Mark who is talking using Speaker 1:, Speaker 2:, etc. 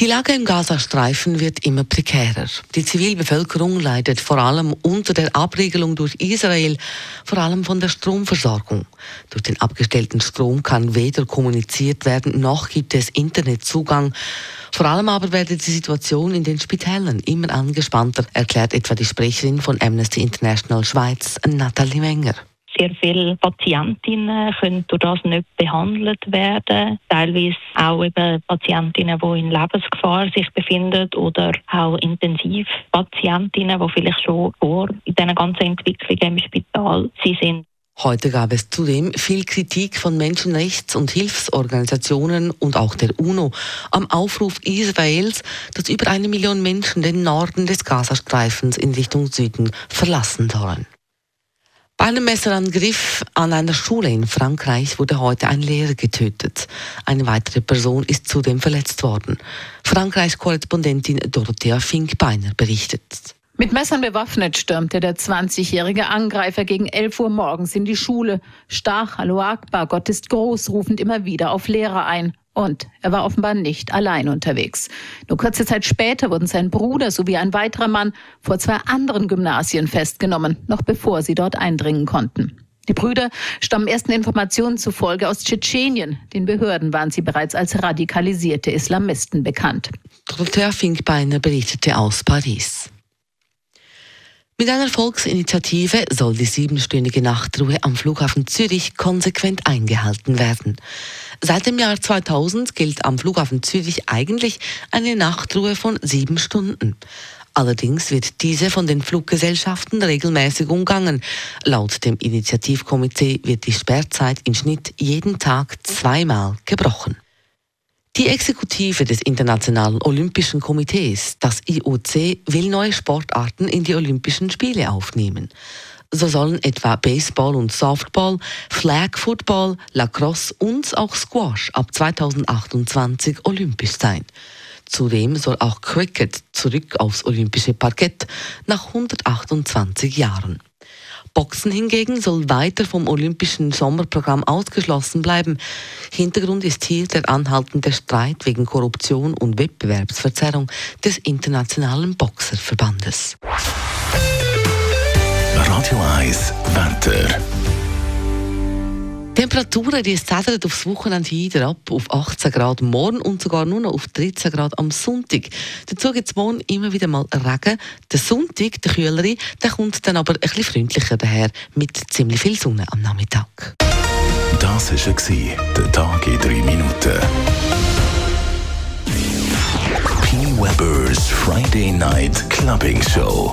Speaker 1: Die Lage im Gazastreifen wird immer prekärer. Die Zivilbevölkerung leidet vor allem unter der Abriegelung durch Israel, vor allem von der Stromversorgung. Durch den abgestellten Strom kann weder kommuniziert werden, noch gibt es Internetzugang. Vor allem aber werde die Situation in den Spitälern immer angespannter, erklärt etwa die Sprecherin von Amnesty International Schweiz, Nathalie Wenger.
Speaker 2: Sehr viele Patientinnen können durch das nicht behandelt werden. Teilweise auch eben Patientinnen, die in Lebensgefahr sich befinden oder auch Intensivpatientinnen, die vielleicht schon vor in diesen ganzen Entwicklungen im Spital sind.
Speaker 1: Heute gab es zudem viel Kritik von Menschenrechts- und Hilfsorganisationen und auch der UNO am Aufruf Israels, dass über eine Million Menschen den Norden des Gazastreifens in Richtung Süden verlassen sollen. Bei einem Messerangriff an einer Schule in Frankreich wurde heute ein Lehrer getötet. Eine weitere Person ist zudem verletzt worden. Frankreichs Korrespondentin Dorothea Finkbeiner berichtet.
Speaker 3: Mit Messern bewaffnet stürmte der 20-jährige Angreifer gegen 11 Uhr morgens in die Schule, stach Hallo Akbar, Gott ist groß, rufend immer wieder auf Lehrer ein. Und er war offenbar nicht allein unterwegs. Nur kurze Zeit später wurden sein Bruder sowie ein weiterer Mann vor zwei anderen Gymnasien festgenommen, noch bevor sie dort eindringen konnten. Die Brüder stammen ersten Informationen zufolge aus Tschetschenien. Den Behörden waren sie bereits als radikalisierte Islamisten bekannt.
Speaker 1: Dorothea Finkbeiner berichtete aus Paris. Mit einer Volksinitiative soll die siebenstündige Nachtruhe am Flughafen Zürich konsequent eingehalten werden. Seit dem Jahr 2000 gilt am Flughafen Zürich eigentlich eine Nachtruhe von sieben Stunden. Allerdings wird diese von den Fluggesellschaften regelmäßig umgangen. Laut dem Initiativkomitee wird die Sperrzeit im Schnitt jeden Tag zweimal gebrochen. Die Exekutive des Internationalen Olympischen Komitees, das IOC, will neue Sportarten in die Olympischen Spiele aufnehmen. So sollen etwa Baseball und Softball, Flag Football, Lacrosse und auch Squash ab 2028 olympisch sein. Zudem soll auch Cricket zurück aufs olympische Parkett nach 128 Jahren. Boxen hingegen soll weiter vom Olympischen Sommerprogramm ausgeschlossen bleiben. Hintergrund ist hier der anhaltende Streit wegen Korruption und Wettbewerbsverzerrung des Internationalen Boxerverbandes.
Speaker 4: Radio 1 Wetter.
Speaker 1: Temperaturen, die setzen aufs Wochenende wieder ab auf 18 Grad morgen und sogar nur noch auf 13 Grad am Sonntag. Dazu gibt es morgen immer wieder mal Regen. Der Sonntag, der kühlere, der kommt dann aber ein bisschen freundlicher daher mit ziemlich viel Sonne am Nachmittag.
Speaker 4: Das war der Tag in 3 Minuten. P. Weber's Friday Night Clubbing Show.